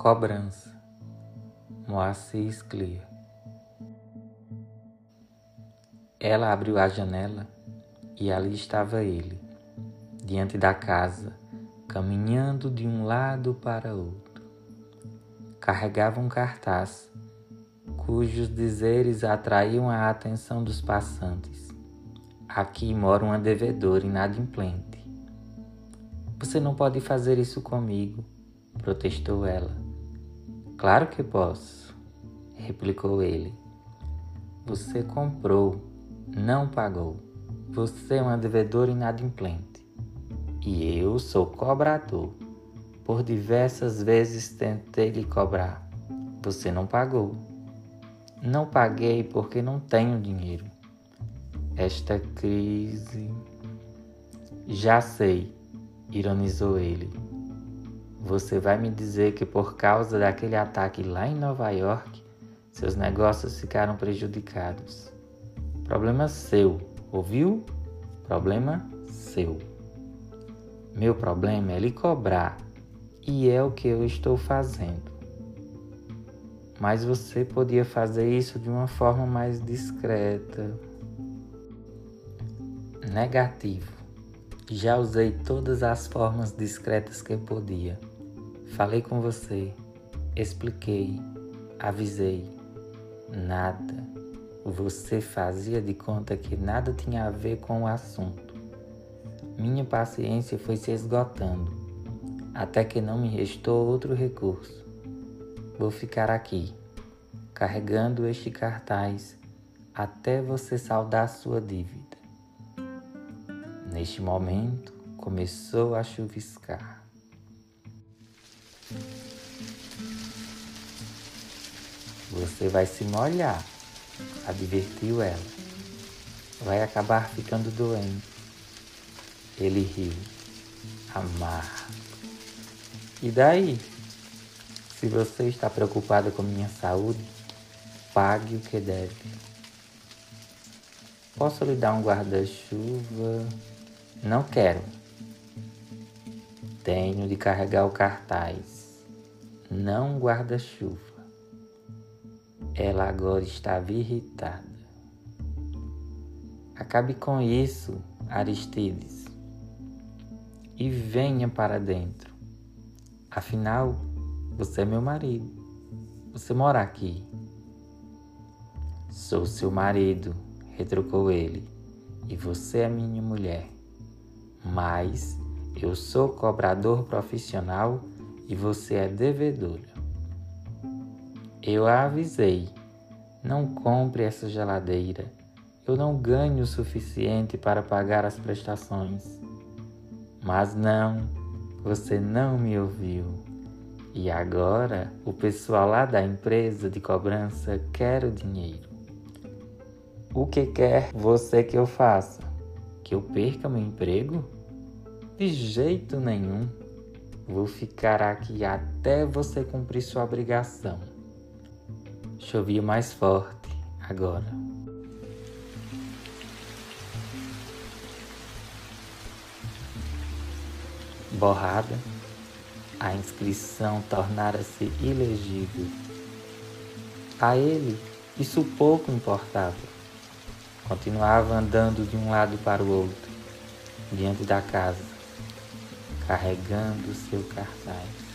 Cobrança Moacir Clear Ela abriu a janela e ali estava ele, diante da casa, caminhando de um lado para outro. Carregava um cartaz, cujos dizeres atraíam a atenção dos passantes. Aqui mora uma devedora inadimplente. Você não pode fazer isso comigo, protestou ela. Claro que posso, replicou ele. Você comprou, não pagou. Você é uma devedora inadimplente. E eu sou cobrador. Por diversas vezes tentei lhe cobrar. Você não pagou. Não paguei porque não tenho dinheiro. Esta crise. Já sei, ironizou ele. Você vai me dizer que por causa daquele ataque lá em Nova York, seus negócios ficaram prejudicados. Problema seu, ouviu? Problema seu. Meu problema é lhe cobrar e é o que eu estou fazendo. Mas você podia fazer isso de uma forma mais discreta. Negativo. Já usei todas as formas discretas que podia. Falei com você, expliquei, avisei. Nada. Você fazia de conta que nada tinha a ver com o assunto. Minha paciência foi se esgotando, até que não me restou outro recurso. Vou ficar aqui, carregando este cartaz até você saldar sua dívida. Neste momento, começou a chuviscar. Você vai se molhar, advertiu ela. Vai acabar ficando doente. Ele riu, amargo. E daí? Se você está preocupada com minha saúde, pague o que deve. Posso lhe dar um guarda-chuva? Não quero. Tenho de carregar o cartaz. Não guarda-chuva. Ela agora estava irritada. Acabe com isso, Aristides e venha para dentro. Afinal, você é meu marido. Você mora aqui. Sou seu marido, retrucou ele, e você é minha mulher. Mas eu sou cobrador profissional e você é devedora. Eu a avisei: não compre essa geladeira. Eu não ganho o suficiente para pagar as prestações. Mas não, você não me ouviu. E agora o pessoal lá da empresa de cobrança quer o dinheiro. O que quer você que eu faça? Que eu perca meu emprego? De jeito nenhum. Vou ficar aqui até você cumprir sua obrigação. Chovia mais forte agora. borrada, a inscrição tornara-se ilegível. A ele isso pouco importava. Continuava andando de um lado para o outro, diante da casa, carregando seu cartaz.